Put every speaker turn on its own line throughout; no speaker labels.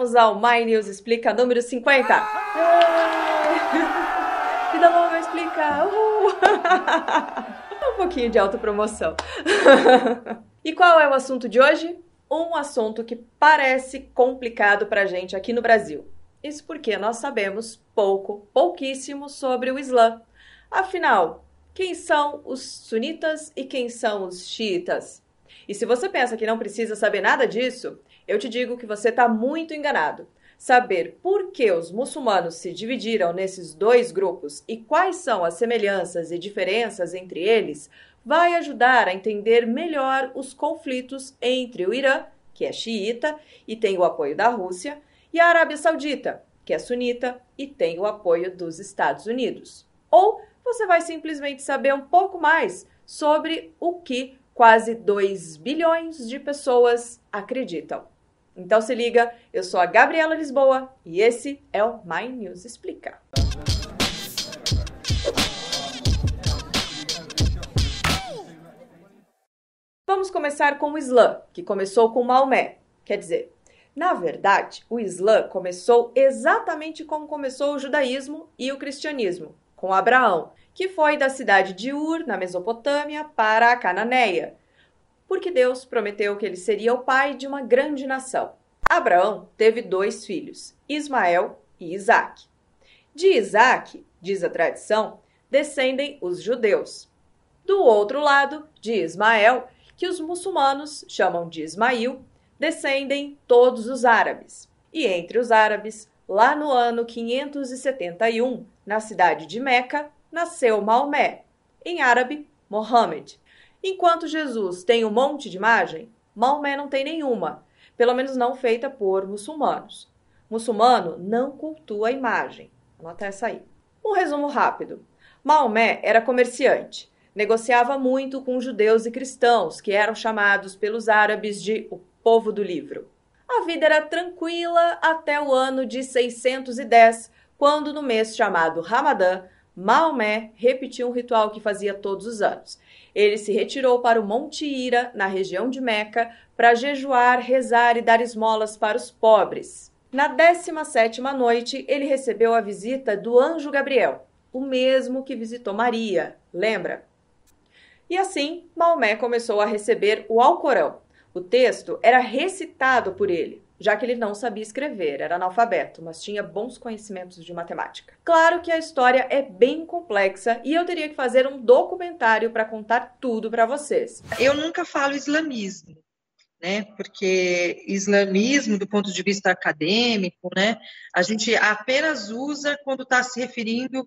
chegamos ao My News Explica número 50. Vida longa explica. Uhul. um pouquinho de autopromoção. e qual é o assunto de hoje? Um assunto que parece complicado pra gente aqui no Brasil. Isso porque nós sabemos pouco, pouquíssimo sobre o Islã. Afinal, quem são os sunitas e quem são os xiitas? E se você pensa que não precisa saber nada disso, eu te digo que você está muito enganado. Saber por que os muçulmanos se dividiram nesses dois grupos e quais são as semelhanças e diferenças entre eles vai ajudar a entender melhor os conflitos entre o Irã, que é xiita e tem o apoio da Rússia, e a Arábia Saudita, que é sunita e tem o apoio dos Estados Unidos. Ou você vai simplesmente saber um pouco mais sobre o que quase 2 bilhões de pessoas acreditam. Então se liga, eu sou a Gabriela Lisboa e esse é o My News Explica. Vamos começar com o Islã, que começou com Maomé. Quer dizer, na verdade, o Islã começou exatamente como começou o judaísmo e o cristianismo, com Abraão, que foi da cidade de Ur, na Mesopotâmia, para a Cananeia, porque Deus prometeu que ele seria o pai de uma grande nação. Abraão teve dois filhos, Ismael e Isaac. De Isaac, diz a tradição, descendem os judeus. Do outro lado, de Ismael, que os muçulmanos chamam de Ismail, descendem todos os árabes. E entre os árabes, lá no ano 571, na cidade de Meca, nasceu Maomé, em árabe, Mohammed. Enquanto Jesus tem um monte de imagem, Maomé não tem nenhuma, pelo menos não feita por muçulmanos. Muçulmano não cultua a imagem. Anota essa aí. Um resumo rápido. Maomé era comerciante. Negociava muito com judeus e cristãos, que eram chamados pelos árabes de o povo do livro. A vida era tranquila até o ano de 610, quando, no mês chamado Ramadã, Maomé repetiu um ritual que fazia todos os anos. Ele se retirou para o Monte Ira, na região de Meca, para jejuar, rezar e dar esmolas para os pobres. Na 17 noite, ele recebeu a visita do anjo Gabriel, o mesmo que visitou Maria, lembra? E assim, Maomé começou a receber o Alcorão. O texto era recitado por ele já que ele não sabia escrever, era analfabeto, mas tinha bons conhecimentos de matemática. Claro que a história é bem complexa e eu teria que fazer um documentário para contar tudo para vocês.
Eu nunca falo islamismo, né? Porque islamismo, do ponto de vista acadêmico, né, a gente apenas usa quando está se referindo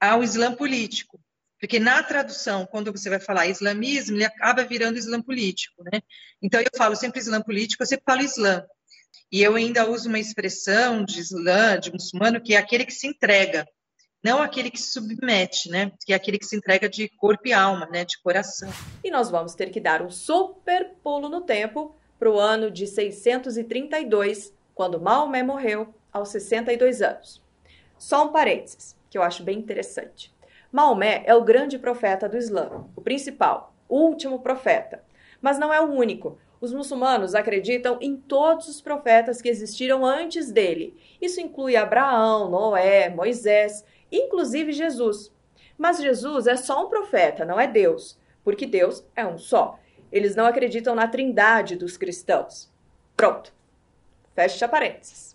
ao Islã político. Porque na tradução, quando você vai falar islamismo, ele acaba virando Islã político, né? Então eu falo sempre Islã político, eu sempre falo Islã. E eu ainda uso uma expressão de Islã, de muçulmano, que é aquele que se entrega, não aquele que se submete, né? Que é aquele que se entrega de corpo e alma, né? De coração.
E nós vamos ter que dar um super pulo no tempo para o ano de 632, quando Maomé morreu aos 62 anos. Só um parênteses, que eu acho bem interessante. Maomé é o grande profeta do Islã, o principal, o último profeta. Mas não é o único. Os muçulmanos acreditam em todos os profetas que existiram antes dele. Isso inclui Abraão, Noé, Moisés, inclusive Jesus. Mas Jesus é só um profeta, não é Deus, porque Deus é um só. Eles não acreditam na trindade dos cristãos. Pronto. Fecha parênteses.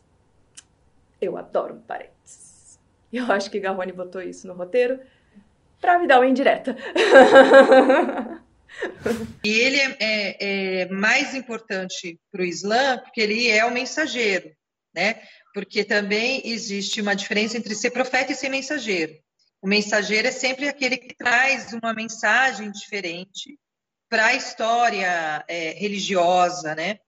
Eu adoro parênteses. Eu acho que Garrone botou isso no roteiro para me dar uma indireta.
E ele é, é, é mais importante para o Islã porque ele é o mensageiro, né? Porque também existe uma diferença entre ser profeta e ser mensageiro. O mensageiro é sempre aquele que traz uma mensagem diferente para a história é, religiosa, né?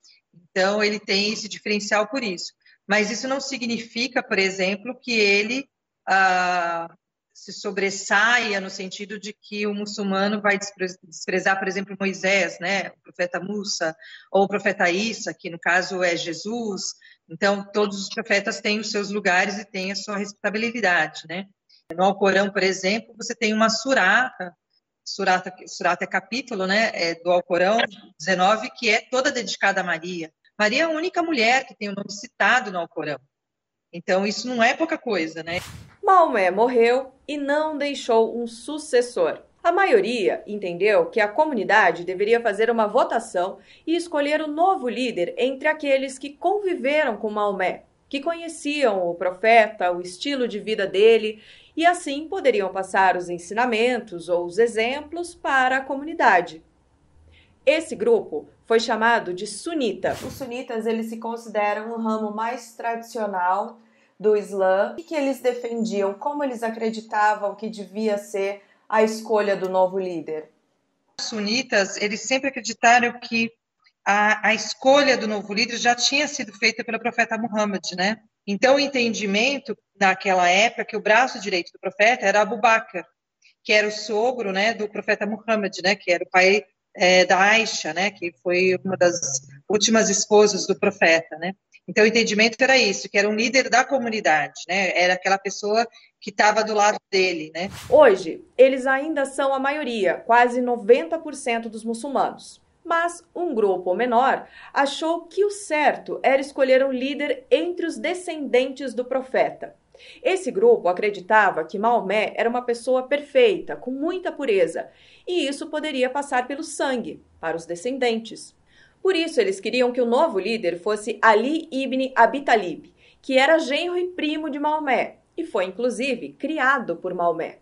Então ele tem esse diferencial por isso. Mas isso não significa, por exemplo, que ele ah, se sobressaia no sentido de que o muçulmano vai desprezar, por exemplo, Moisés, né, o profeta Musa, ou o profeta Isa, que no caso é Jesus. Então, todos os profetas têm os seus lugares e têm a sua respeitabilidade, né? No Alcorão, por exemplo, você tem uma surata, surata, surata é capítulo, né, é do Alcorão 19, que é toda dedicada a Maria. Maria é a única mulher que tem o nome citado no Alcorão. Então, isso não é pouca coisa, né?
Maomé morreu e não deixou um sucessor. A maioria entendeu que a comunidade deveria fazer uma votação e escolher o novo líder entre aqueles que conviveram com Maomé, que conheciam o profeta, o estilo de vida dele e assim poderiam passar os ensinamentos ou os exemplos para a comunidade. Esse grupo foi chamado de sunita. Os sunitas eles se consideram um ramo mais tradicional do Islã e que eles defendiam, como eles acreditavam que devia ser a escolha do novo líder?
Os sunitas, eles sempre acreditaram que a, a escolha do novo líder já tinha sido feita pelo profeta Muhammad, né? Então, o entendimento naquela época que o braço direito do profeta era Abu Bakr, que era o sogro, né, do profeta Muhammad, né, que era o pai é, da Aisha, né, que foi uma das últimas esposas do profeta, né? Então, o entendimento era isso, que era um líder da comunidade, né? Era aquela pessoa que estava do lado dele, né?
Hoje, eles ainda são a maioria, quase 90% dos muçulmanos. Mas um grupo menor achou que o certo era escolher um líder entre os descendentes do profeta. Esse grupo acreditava que Maomé era uma pessoa perfeita, com muita pureza, e isso poderia passar pelo sangue, para os descendentes. Por isso, eles queriam que o novo líder fosse Ali ibn Abi Talib, que era genro e primo de Maomé e foi inclusive criado por Maomé.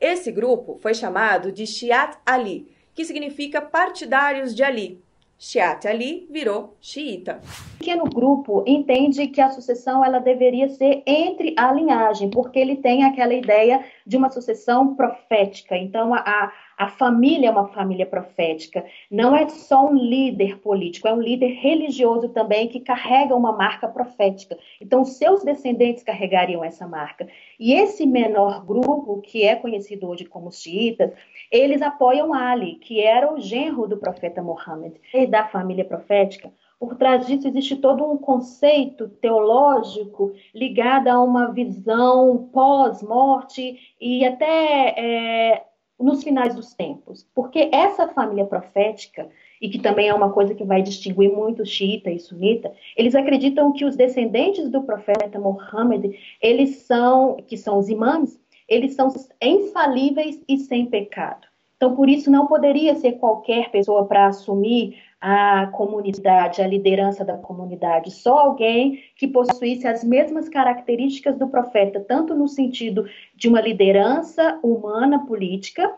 Esse grupo foi chamado de Shiat Ali, que significa partidários de Ali. Shiat Ali virou xiita.
O pequeno grupo entende que a sucessão ela deveria ser entre a linhagem, porque ele tem aquela ideia de uma sucessão profética. Então, a, a família é uma família profética. Não é só um líder político, é um líder religioso também que carrega uma marca profética. Então, seus descendentes carregariam essa marca. E esse menor grupo, que é conhecido hoje como xiitas, eles apoiam Ali, que era o genro do profeta Muhammad, e da família profética. Por trás disso existe todo um conceito teológico ligado a uma visão pós-morte e até é, nos finais dos tempos, porque essa família profética, e que também é uma coisa que vai distinguir muito xiita e sunita, eles acreditam que os descendentes do profeta Muhammad, eles são, que são os imãs, eles são infalíveis e sem pecado. Então, por isso, não poderia ser qualquer pessoa para assumir a comunidade, a liderança da comunidade, só alguém que possuísse as mesmas características do profeta, tanto no sentido de uma liderança humana política,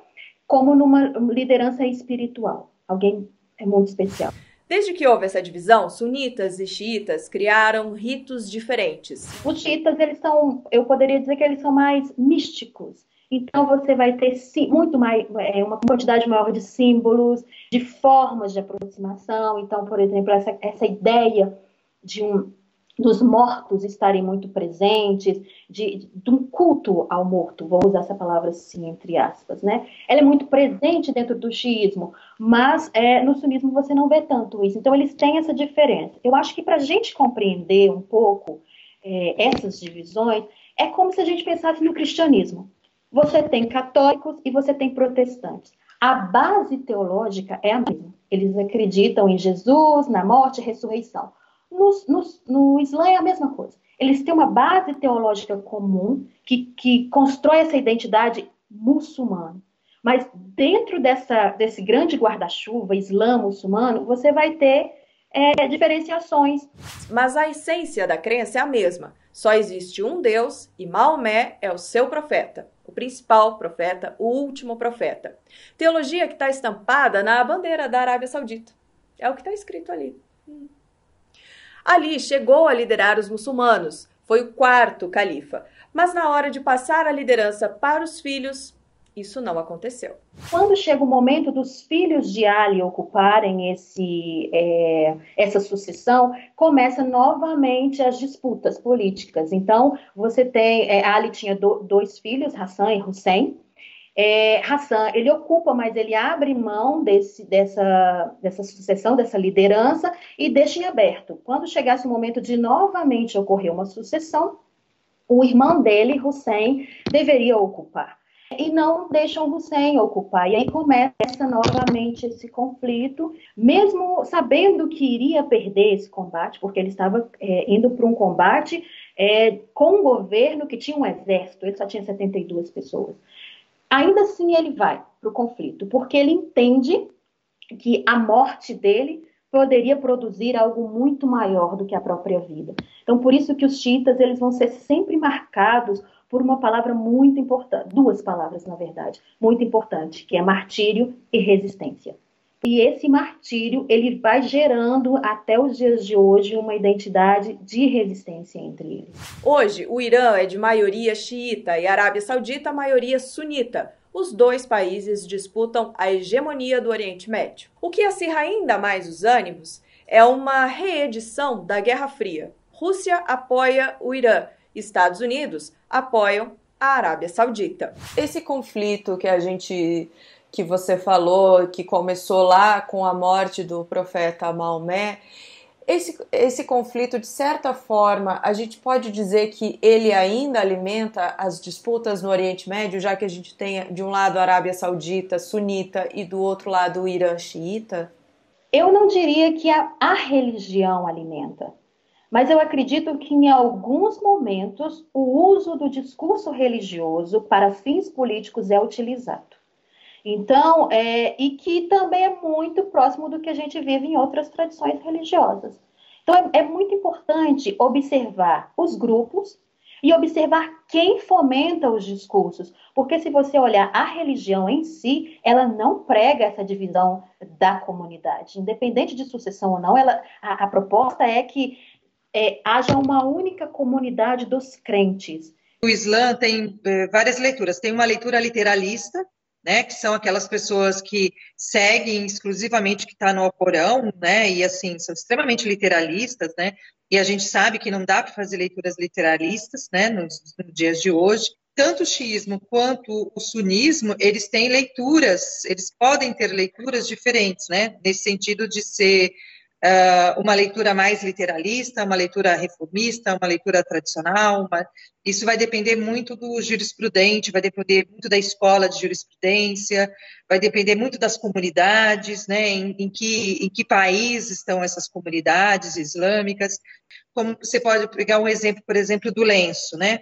como numa liderança espiritual. Alguém é muito especial.
Desde que houve essa divisão, sunitas e xiitas criaram ritos diferentes.
Os xiitas, eles são, eu poderia dizer que eles são mais místicos. Então você vai ter muito mais, é, uma quantidade maior de símbolos, de formas de aproximação. Então, por exemplo, essa, essa ideia de um dos mortos estarem muito presentes, de, de, um culto ao morto, vou usar essa palavra assim, entre aspas, né? Ela é muito presente dentro do xiismo, mas é, no sunismo você não vê tanto isso. Então, eles têm essa diferença. Eu acho que para a gente compreender um pouco é, essas divisões, é como se a gente pensasse no cristianismo. Você tem católicos e você tem protestantes. A base teológica é a mesma. Eles acreditam em Jesus, na morte e ressurreição. No, no, no Islã é a mesma coisa. Eles têm uma base teológica comum que, que constrói essa identidade muçulmana. Mas dentro dessa, desse grande guarda-chuva islã muçulmano, você vai ter é, diferenciações.
Mas a essência da crença é a mesma. Só existe um Deus e Maomé é o seu profeta principal profeta, o último profeta. Teologia que está estampada na bandeira da Arábia Saudita. É o que está escrito ali. Hum. Ali chegou a liderar os muçulmanos, foi o quarto califa, mas na hora de passar a liderança para os filhos, isso não aconteceu.
Quando chega o momento dos filhos de Ali ocuparem esse, é, essa sucessão, começa novamente as disputas políticas. Então, você tem. É, Ali tinha do, dois filhos, Hassan e Hussein. É, Hassan, ele ocupa, mas ele abre mão desse, dessa, dessa sucessão, dessa liderança e deixa em aberto. Quando chegasse o momento de novamente ocorrer uma sucessão, o irmão dele, Hussein, deveria ocupar. E não deixam Hussein ocupar. E aí começa novamente esse conflito, mesmo sabendo que iria perder esse combate, porque ele estava é, indo para um combate é, com um governo que tinha um exército, ele só tinha 72 pessoas. Ainda assim ele vai para o conflito, porque ele entende que a morte dele poderia produzir algo muito maior do que a própria vida. Então, por isso que os xiitas eles vão ser sempre marcados por uma palavra muito importante, duas palavras, na verdade, muito importante, que é martírio e resistência. E esse martírio, ele vai gerando até os dias de hoje uma identidade de resistência entre eles.
Hoje, o Irã é de maioria xiita e a Arábia Saudita maioria sunita. Os dois países disputam a hegemonia do Oriente Médio. O que acirra ainda mais os ânimos é uma reedição da Guerra Fria. Rússia apoia o Irã Estados Unidos apoiam a Arábia Saudita.
Esse conflito que a gente que você falou, que começou lá com a morte do profeta Maomé, esse, esse conflito, de certa forma, a gente pode dizer que ele ainda alimenta as disputas no Oriente Médio, já que a gente tem de um lado a Arábia Saudita sunita e do outro lado o Irã xiita?
Eu não diria que a, a religião alimenta. Mas eu acredito que em alguns momentos o uso do discurso religioso para fins políticos é utilizado. Então, é, e que também é muito próximo do que a gente vive em outras tradições religiosas. Então, é, é muito importante observar os grupos e observar quem fomenta os discursos, porque se você olhar a religião em si, ela não prega essa divisão da comunidade, independente de sucessão ou não. Ela, a, a proposta é que é, haja uma única comunidade dos crentes.
O Islã tem é, várias leituras. Tem uma leitura literalista, né, que são aquelas pessoas que seguem exclusivamente o que está no Alcorão, né, e assim, são extremamente literalistas, né, e a gente sabe que não dá para fazer leituras literalistas, né, nos, nos dias de hoje. Tanto o xiismo quanto o sunismo, eles têm leituras, eles podem ter leituras diferentes, né, nesse sentido de ser uh, uma leitura mais literalista, uma leitura reformista, uma leitura tradicional. Uma... Isso vai depender muito do jurisprudente, vai depender muito da escola de jurisprudência, vai depender muito das comunidades, né, em, em, que, em que país estão essas comunidades islâmicas. Como você pode pegar um exemplo, por exemplo, do lenço, né?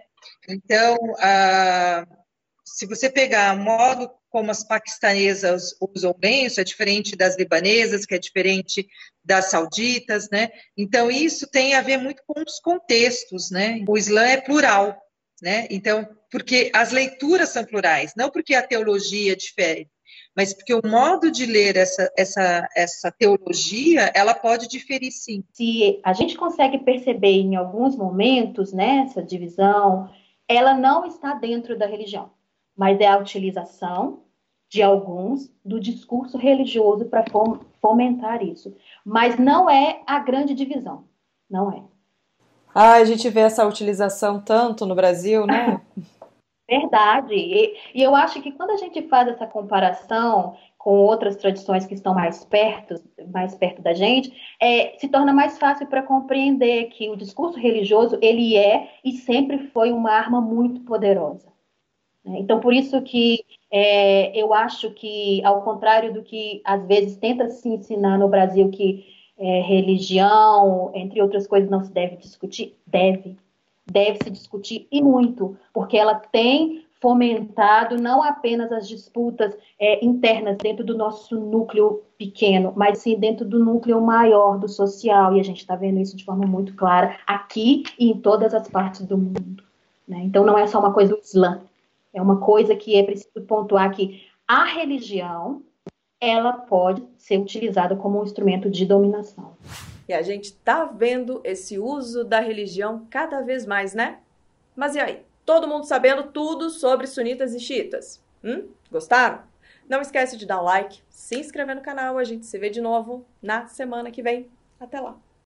Então, uh, se você pegar o modo como as paquistanesas usam lenço, é diferente das libanesas, que é diferente das sauditas, né? Então, isso tem a ver muito com os contextos, né? O Islã é plural, né? Então, porque as leituras são plurais, não porque a teologia difere, mas porque o modo de ler essa, essa, essa teologia, ela pode diferir sim.
Se a gente consegue perceber em alguns momentos, né, essa divisão, ela não está dentro da religião, mas é a utilização de alguns do discurso religioso para fomentar isso. Mas não é a grande divisão. Não é.
Ah, a gente vê essa utilização tanto no Brasil, né?
Verdade. E, e, eu acho que quando a gente faz essa comparação com outras tradições que estão mais perto, mais perto da gente, é, se torna mais fácil para compreender que o discurso religioso ele é e sempre foi uma arma muito poderosa. Né? Então, por isso que é, eu acho que, ao contrário do que às vezes tenta se ensinar no Brasil, que é, religião, entre outras coisas, não se deve discutir, deve. Deve se discutir e muito, porque ela tem fomentado não apenas as disputas é, internas dentro do nosso núcleo pequeno, mas sim dentro do núcleo maior do social, e a gente está vendo isso de forma muito clara aqui e em todas as partes do mundo. Né? Então não é só uma coisa do Islã, é uma coisa que é preciso pontuar que a religião ela pode ser utilizada como um instrumento de dominação.
E a gente tá vendo esse uso da religião cada vez mais, né? Mas e aí? Todo mundo sabendo tudo sobre sunitas e xiitas? Hum? Gostaram? Não esquece de dar like, se inscrever no canal. A gente se vê de novo na semana que vem. Até lá!